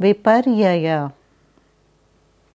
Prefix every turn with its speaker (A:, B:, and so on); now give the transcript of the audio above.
A: vipariyaya